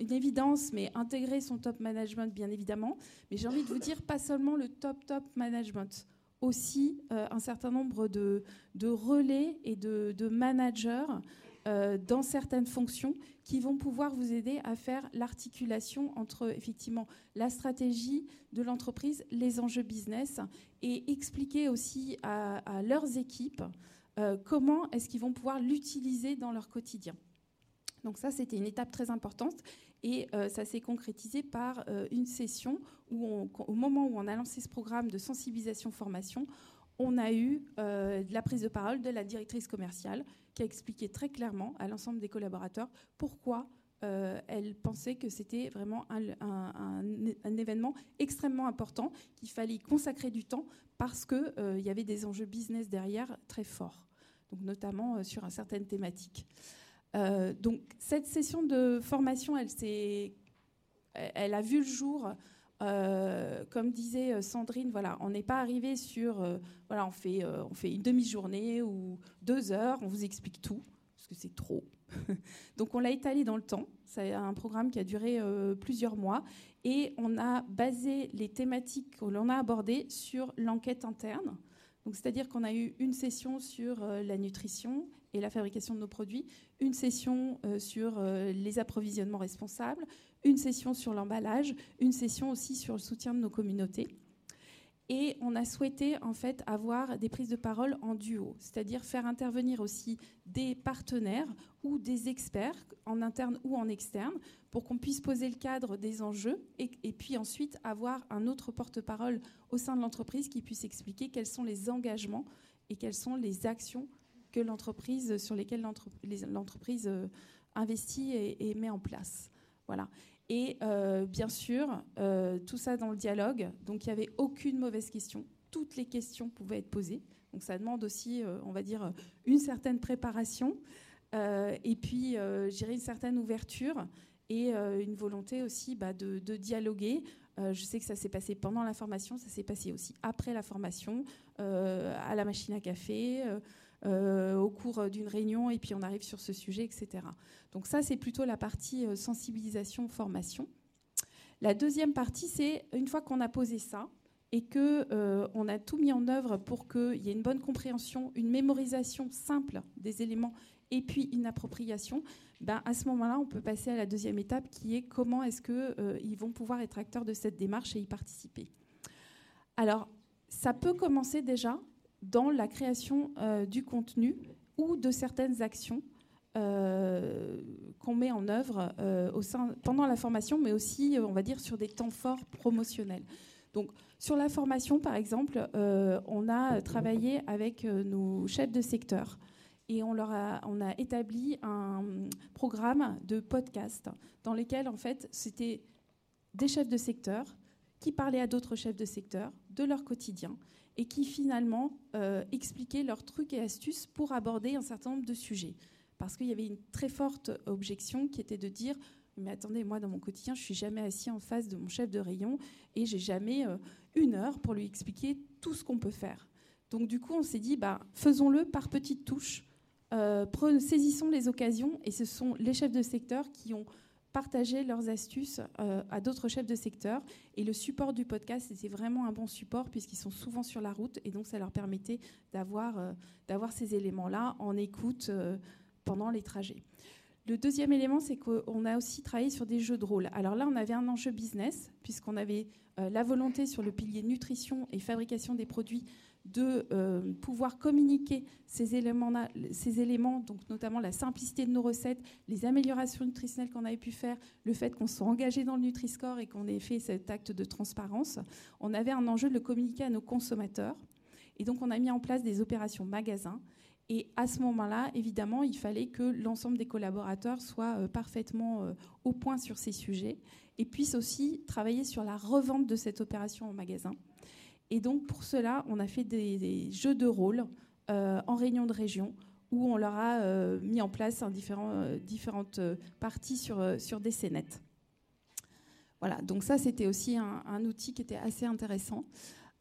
C: une évidence, mais intégrer son top management, bien évidemment. Mais j'ai envie de vous dire, pas seulement le top, top management, aussi un certain nombre de, relais et de managers dans certaines fonctions qui vont pouvoir vous aider à faire l'articulation entre effectivement la stratégie de l'entreprise, les enjeux business et expliquer aussi à leurs équipes euh, comment est-ce qu'ils vont pouvoir l'utiliser dans leur quotidien. Donc ça, c'était une étape très importante et euh, ça s'est concrétisé par euh, une session où, au moment où on a lancé ce programme de sensibilisation-formation, on a eu de la prise de parole de la directrice commerciale qui a expliqué très clairement à l'ensemble des collaborateurs pourquoi elle pensait que c'était vraiment un, événement extrêmement important, qu'il fallait consacrer du temps parce qu'il y avait des enjeux business derrière très forts notamment euh, sur certaines thématiques. Euh, donc cette session de formation, elle a vu le jour. Euh, comme disait Sandrine, voilà, on n'est pas arrivé sur, voilà, on fait, on fait une demi-journée ou deux heures, on vous explique tout, parce que c'est trop. Donc on l'a étalé dans le temps. C'est un programme qui a duré plusieurs mois et on a basé les thématiques que l'on a abordées sur l'enquête interne c'est-à-dire qu'on a eu une session sur euh, la nutrition et la fabrication de nos produits, une session euh, sur euh, les approvisionnements responsables, une session sur l'emballage, une session aussi sur le soutien de nos communautés. Et on a souhaité en fait avoir des prises de parole en duo, c'est-à-dire faire intervenir aussi des partenaires ou des experts en interne ou en externe pour qu'on puisse poser le cadre des enjeux et, puis ensuite avoir un autre porte-parole au sein de l'entreprise qui puisse expliquer quels sont les engagements et quelles sont les actions que l'entreprise sur lesquelles l'entreprise euh, investit et, met en place. Voilà. Et euh, bien sûr, euh, tout ça dans le dialogue. Donc il n'y avait aucune mauvaise question. Toutes les questions pouvaient être posées. Donc ça demande aussi, on va dire, une certaine préparation. et puis, j'irai une certaine ouverture et euh, une volonté aussi bah, de, dialoguer. Euh, je sais que ça s'est passé pendant la formation, ça s'est passé aussi après la formation, euh, à la machine à café, au cours d'une réunion, et puis on arrive sur ce sujet, etc. Donc ça, c'est plutôt la partie sensibilisation, formation. La deuxième partie, c'est une fois qu'on a posé ça, et que on a tout mis en œuvre pour qu'il y ait une bonne compréhension, une mémorisation simple des éléments et puis une appropriation, ben, à ce moment-là, on peut passer à la deuxième étape qui est comment est-ce qu'ils vont pouvoir être acteurs de cette démarche et y participer. Alors, ça peut commencer déjà dans la création du contenu ou de certaines actions euh, qu'on met en œuvre euh, au sein, pendant la formation, mais aussi, euh, on va dire, sur des temps forts promotionnels. Donc, sur la formation, par exemple, on a travaillé avec nos chefs de secteur et on, leur a, on a établi un programme de podcast dans lequel, en fait, c'était des chefs de secteur qui parlaient à d'autres chefs de secteur de leur quotidien et qui finalement expliquaient leurs trucs et astuces pour aborder un certain nombre de sujets parce qu'il y avait une très forte objection qui était de dire mais attendez, moi dans mon quotidien, je suis jamais assis en face de mon chef de rayon et j'ai jamais euh, une heure pour lui expliquer tout ce qu'on peut faire. Donc du coup, on s'est dit bah faisons-le par petites touches, euh, saisissons les occasions et ce sont les chefs de secteur qui ont partagé leurs astuces euh, à d'autres chefs de secteur. Et le support du podcast, c'était vraiment un bon support puisqu'ils sont souvent sur la route et donc ça leur permettait d'avoir d'avoir ces éléments-là en écoute pendant les trajets. Le deuxième élément, c'est qu'on a aussi travaillé sur des jeux de rôle. Alors là, on avait un enjeu business, puisqu'on avait euh, la volonté sur le pilier nutrition et fabrication des produits de euh, pouvoir communiquer ces éléments, ces éléments, donc notamment la simplicité de nos recettes, les améliorations nutritionnelles qu'on avait pu faire, le fait qu'on soit engagé dans le Nutri-Score et qu'on ait fait cet acte de transparence. On avait un enjeu de le communiquer à nos consommateurs. Et donc, on a mis en place des opérations magasins et à ce moment-là, évidemment, il fallait que l'ensemble des collaborateurs soient euh, parfaitement euh, au point sur ces sujets et puissent aussi travailler sur la revente de cette opération en magasin. Et donc, pour cela, on a fait des, jeux de rôle euh, en réunion de région où on leur a mis en place différentes parties sur, sur des scénettes. Voilà, donc ça, c'était aussi un, outil qui était assez intéressant.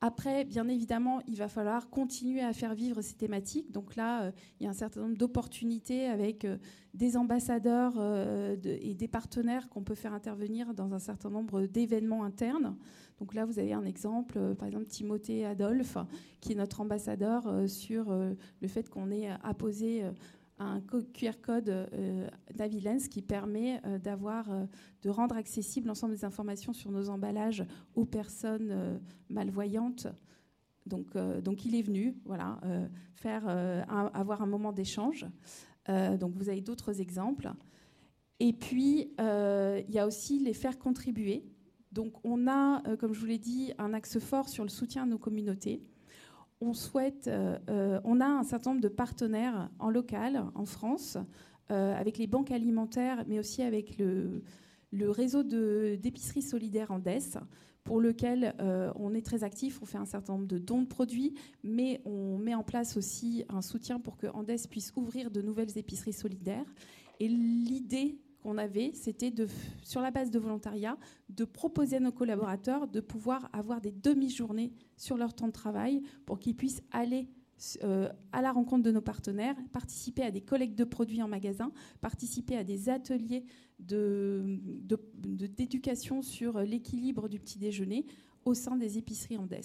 C: Après, bien évidemment, il va falloir continuer à faire vivre ces thématiques. Donc là, euh, il y a un certain nombre d'opportunités avec euh, des ambassadeurs euh, et des partenaires qu'on peut faire intervenir dans un certain nombre d'événements internes. Donc là, vous avez un exemple, par exemple Timothée Adolphe, qui est notre ambassadeur sur le fait qu'on ait apposé un QR code euh, Navilens qui permet euh, d'avoir, euh, de rendre accessible l'ensemble des informations sur nos emballages aux personnes malvoyantes. Donc, donc il est venu, voilà, faire, avoir un moment d'échange. donc vous avez d'autres exemples. Et puis il y a aussi les faire contribuer. Donc on a, comme je vous l'ai dit, un axe fort sur le soutien à nos communautés on souhaite, euh, euh, on a un certain nombre de partenaires en local, en France, euh, avec les banques alimentaires, mais aussi avec le, réseau d'épiceries solidaires en DES, pour lequel on est très actif. On fait un certain nombre de dons de produits, mais on met en place aussi un soutien pour que Andes puisse ouvrir de nouvelles épiceries solidaires. Et l'idée qu'on avait, c'était de, sur la base de volontariat, de proposer à nos collaborateurs de pouvoir avoir des demi-journées sur leur temps de travail pour qu'ils puissent aller euh, à la rencontre de nos partenaires, participer à des collectes de produits en magasin, participer à des ateliers d'éducation de, sur l'équilibre du petit déjeuner au sein des épiceries Andes.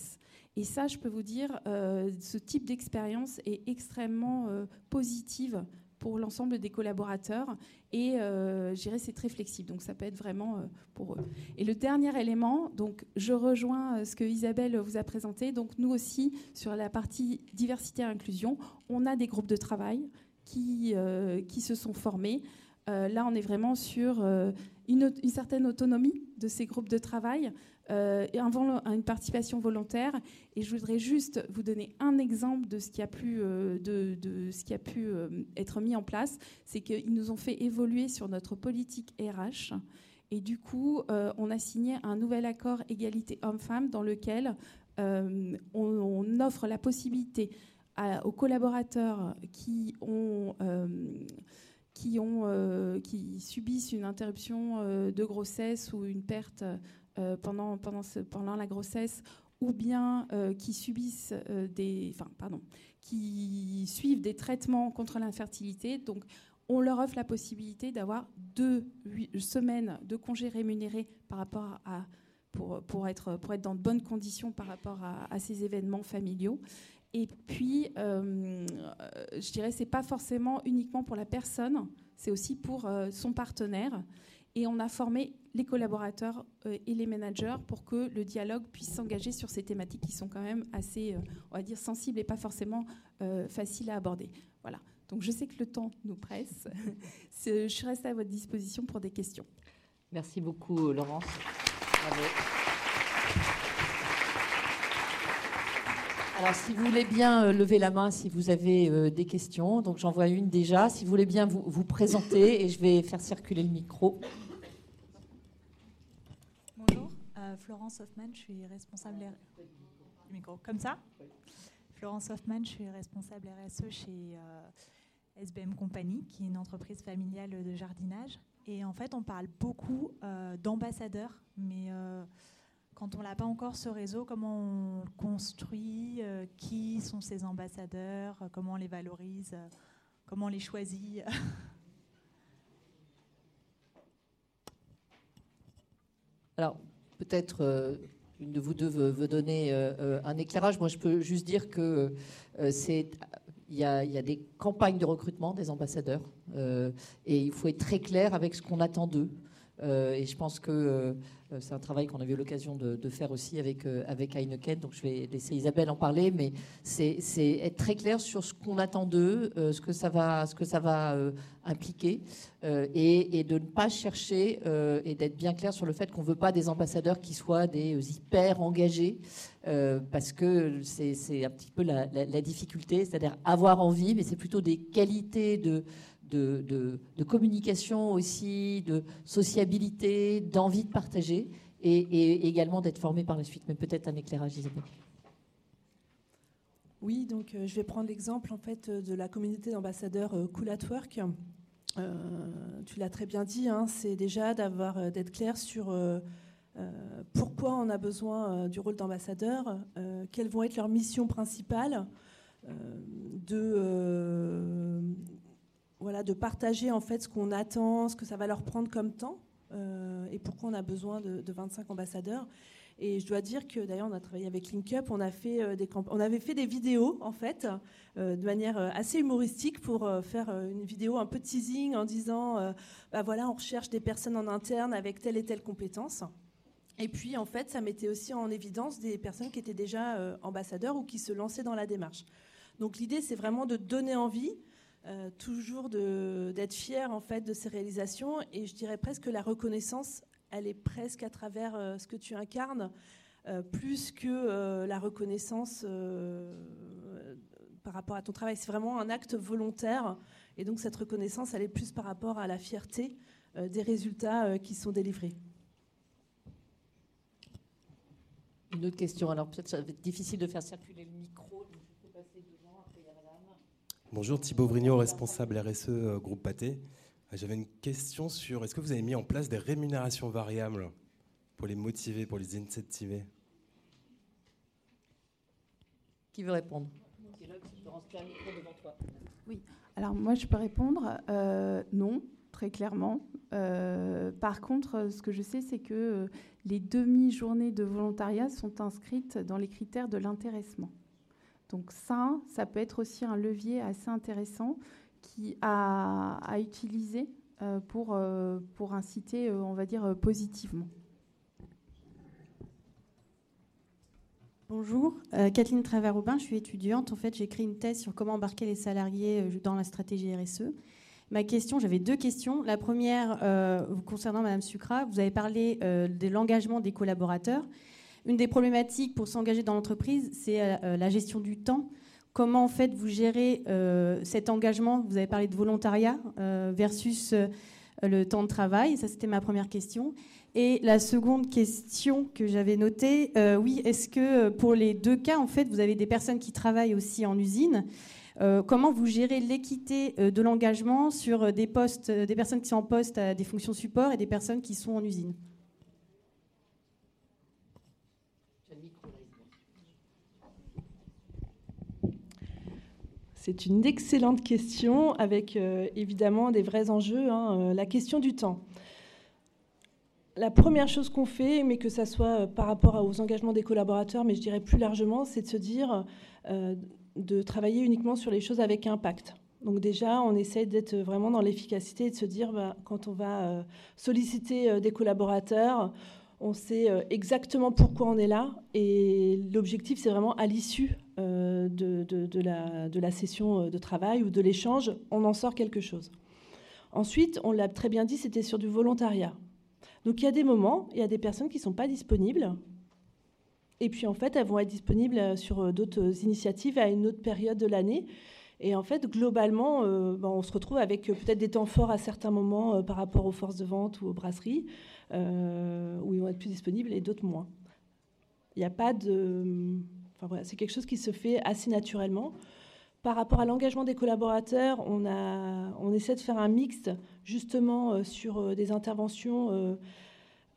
C: Et ça, je peux vous dire, euh, ce type d'expérience est extrêmement euh, positive pour l'ensemble des collaborateurs. Et euh, c'est très flexible, donc ça peut être vraiment euh, pour eux. Et le dernier élément, donc je rejoins euh, ce que Isabelle vous a présenté. Donc nous aussi, sur la partie diversité et inclusion, on a des groupes de travail qui, qui se sont formés. là, on est vraiment sur une, certaine autonomie de ces groupes de travail euh, une participation volontaire. Et je voudrais juste vous donner un exemple de ce qui a pu, euh, de, ce qui a pu euh, être mis en place. C'est qu'ils nous ont fait évoluer sur notre politique RH. Et du coup, on a signé un nouvel accord égalité homme-femme dans lequel on, offre la possibilité aux collaborateurs qui ont qui, ont, qui subissent une interruption de grossesse ou une perte euh, pendant, pendant, pendant la grossesse ou bien euh, qui subissent euh, des, enfin, pardon, qui suivent des traitements contre l'infertilité. Donc, on leur offre la possibilité d'avoir deux semaines de congés rémunérés par rapport à pour, pour, être, pour être dans de bonnes conditions par rapport à, ces événements familiaux. Et puis, je dirais, c'est pas forcément uniquement pour la personne, c'est aussi pour son partenaire. Et on a formé les collaborateurs et les managers pour que le dialogue puisse s'engager sur ces thématiques qui sont quand même assez, on va dire, sensibles et pas forcément faciles à aborder. Voilà. Donc je sais que le temps nous presse. je reste à votre disposition pour des questions.
A: Merci beaucoup, Laurence. Bravo. Alors, si vous voulez bien euh, lever la main si vous avez euh, des questions. Donc, j'en vois une déjà. Si vous voulez bien vous, vous présenter et je vais faire circuler le micro.
D: Bonjour, euh, Florence Hoffman, je suis responsable. Micro, comme ça Florence Hoffman, je suis responsable RSE chez SBM Company, qui est une entreprise familiale de jardinage. Et en fait, on parle beaucoup euh, d'ambassadeurs, mais euh, quand on n'a pas encore ce réseau, comment on construit euh, Qui sont ces ambassadeurs Comment on les valorise Comment on les choisit
A: Alors, peut-être une de vous deux veut, donner un éclairage. Moi, je peux juste dire que c'est il y, a, des campagnes de recrutement des ambassadeurs euh, et il faut être très clair avec ce qu'on attend d'eux. Euh, et je pense que euh, c'est un travail qu'on a eu l'occasion de, faire aussi avec, avec Heineken. Donc je vais laisser Isabelle en parler, mais c'est être très clair sur ce qu'on attend d'eux, ce que ça va, ce que ça va impliquer, et, de ne pas chercher et d'être bien clair sur le fait qu'on ne veut pas des ambassadeurs qui soient des hyper engagés. parce que c'est un petit peu la difficulté, c'est-à-dire avoir envie, mais c'est plutôt des qualités de, de, communication aussi, de sociabilité, d'envie de partager et, également d'être formé par la suite. Mais peut-être un éclairage, Isabelle.
B: Oui, donc euh, je vais prendre l'exemple en fait de la communauté d'ambassadeurs euh, Cool at Work. Euh, tu l'as très bien dit, hein, c'est déjà d'avoir d'être clair sur pourquoi on a besoin du rôle d'ambassadeur, quelles vont être leurs missions principales, de voilà, de partager en fait ce qu'on attend, ce que ça va leur prendre comme temps euh, et pourquoi on a besoin de, 25 ambassadeurs. Et je dois dire que d'ailleurs on a travaillé avec LinkUp, on a fait euh, des on avait fait des vidéos en fait euh, de manière assez humoristique pour faire une vidéo un peu teasing en disant bah voilà on recherche des personnes en interne avec telle et telle compétence. Et puis en fait ça mettait aussi en évidence des personnes qui étaient déjà ambassadeurs ou qui se lançaient dans la démarche. Donc l'idée c'est vraiment de donner envie euh, toujours d'être fier en fait de ces réalisations. Et je dirais presque que la reconnaissance elle est presque à travers euh, ce que tu incarnes euh, plus que la reconnaissance par rapport à ton travail. C'est vraiment un acte volontaire. Et donc cette reconnaissance elle est plus par rapport à la fierté des résultats qui sont délivrés.
A: Une autre question. Alors peut-être ça va être difficile de faire circuler le micro
E: Bonjour Thibaut Vrignot, responsable RSE euh, Groupe Pâté. Euh, j'avais une question sur est-ce que vous avez mis en place des rémunérations variables pour les motiver, pour les incentiver?
A: Qui veut répondre?
C: Oui, alors moi je peux répondre euh, non, très clairement. par contre, ce que je sais, c'est que les demi-journées de volontariat sont inscrites dans les critères de l'intéressement. Donc ça, ça peut être aussi un levier assez intéressant qui à utiliser euh, pour, euh, pour inciter, euh, on va dire, positivement.
F: Bonjour, Kathleen Travers-Aubin, je suis étudiante. En fait, j'ai écrit une thèse sur comment embarquer les salariés dans la stratégie RSE. Ma question, j'avais deux questions. La première, concernant Madame Sucra, vous avez parlé de l'engagement des collaborateurs. Une des problématiques pour s'engager dans l'entreprise, c'est euh, la gestion du temps. Comment en fait vous gérez euh, cet engagement? Vous avez parlé de volontariat euh, versus le temps de travail. Ça, c'était ma première question. Et la seconde question que j'avais notée, oui, est-ce que pour les deux cas, en fait, vous avez des personnes qui travaillent aussi en usine comment vous gérez l'équité de l'engagement sur des postes, des personnes qui sont en poste à des fonctions support et des personnes qui sont en usine?
B: C'est une excellente question avec euh, évidemment des vrais enjeux. Hein, euh, la question du temps. la première chose qu'on fait, mais que ça soit par rapport aux engagements des collaborateurs, mais je dirais plus largement, c'est de se dire de travailler uniquement sur les choses avec impact. Donc déjà, on essaie d'être vraiment dans l'efficacité et de se dire, bah, quand on va solliciter des collaborateurs, on sait euh, exactement pourquoi on est là et l'objectif, c'est vraiment à l'issue euh, de, la, session euh, de travail ou de l'échange, on en sort quelque chose. Ensuite, on l'a très bien dit, c'était sur du volontariat. Donc il y a des moments, il y a des personnes qui ne sont pas disponibles. Et puis en fait, elles vont être disponibles sur d'autres initiatives à une autre période de l'année. Et en fait, globalement, ben, on se retrouve avec peut-être des temps forts à certains moments par rapport aux forces de vente ou aux brasseries. Euh, où ils vont être plus disponibles et d'autres moins. Il n'y a pas de. Enfin, voilà, c'est quelque chose qui se fait assez naturellement. Par rapport à l'engagement des collaborateurs, on, a, on essaie de faire un mixte justement euh, sur euh, des interventions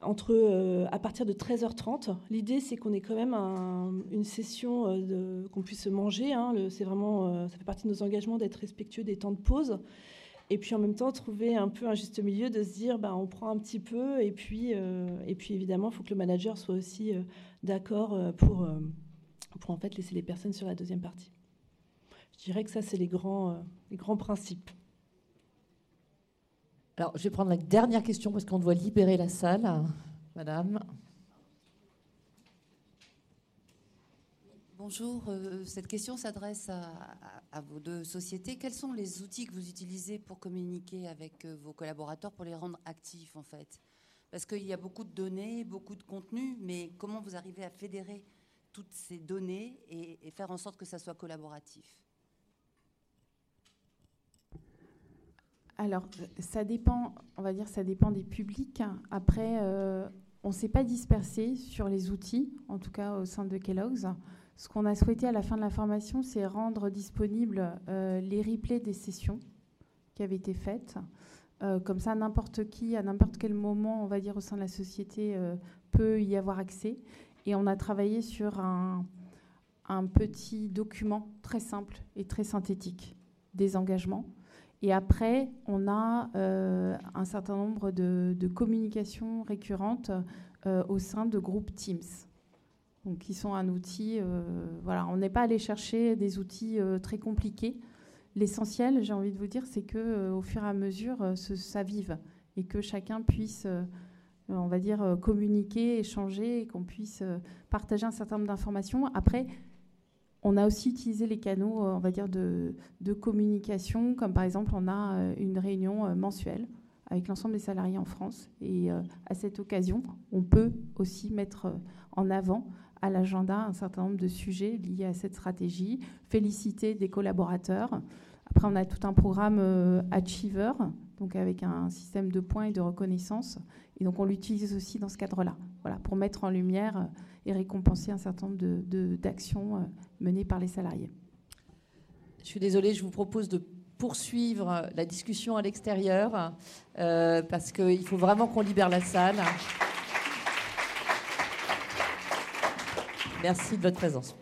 B: entre, à partir de 13h30. L'idée, c'est qu'on ait quand même une session qu'on puisse manger. Hein, c'est vraiment, ça fait partie de nos engagements d'être respectueux des temps de pause. Et puis en même temps, trouver un peu un juste milieu de se dire, bah, on prend un petit peu, et puis, euh, et puis évidemment, il faut que le manager soit aussi euh, d'accord euh, pour, pour en fait laisser les personnes sur la deuxième partie. Je dirais que ça, c'est les grands, les grands principes.
A: Alors, je vais prendre la dernière question parce qu'on doit libérer la salle. Madame.
G: Bonjour, euh, cette question s'adresse à, vos deux sociétés. Quels sont les outils que vous utilisez pour communiquer avec euh, vos collaborateurs, pour les rendre actifs en fait? Parce qu'il y a beaucoup de données, beaucoup de contenu, mais comment vous arrivez à fédérer toutes ces données et, faire en sorte que ça soit collaboratif?
C: Alors, ça dépend, on va dire, ça dépend des publics. Après, euh, on ne s'est pas dispersé sur les outils, en tout cas au sein de Kellogg's. Ce qu'on a souhaité à la fin de la formation, c'est rendre disponibles euh, les replays des sessions qui avaient été faites. Euh, comme ça, n'importe qui, à n'importe quel moment, on va dire, au sein de la société, peut y avoir accès. Et on a travaillé sur un, petit document très simple et très synthétique des engagements. Et après, on a un certain nombre de, communications récurrentes au sein de groupes Teams donc qui sont un outil. Euh, voilà, on n'est pas allé chercher des outils euh, très compliqués. L'essentiel, j'ai envie de vous dire, c'est que euh, au fur et à mesure, ça vive et que chacun puisse, on va dire, communiquer, échanger, et qu'on puisse partager un certain nombre d'informations. Après, on a aussi utilisé les canaux, on va dire, de, communication, comme par exemple, on a une réunion mensuelle avec l'ensemble des salariés en France. Et à cette occasion, on peut aussi mettre en avant à l'agenda un certain nombre de sujets liés à cette stratégie, féliciter des collaborateurs. Après, on a tout un programme euh, Achiever, donc avec un système de points et de reconnaissance. Et donc, on l'utilise aussi dans ce cadre-là, voilà, pour mettre en lumière euh, et récompenser un certain nombre d'actions euh, menées par les salariés.
A: Je suis désolée, je vous propose de poursuivre la discussion à l'extérieur parce qu'il faut vraiment qu'on libère la salle. Merci de votre présence.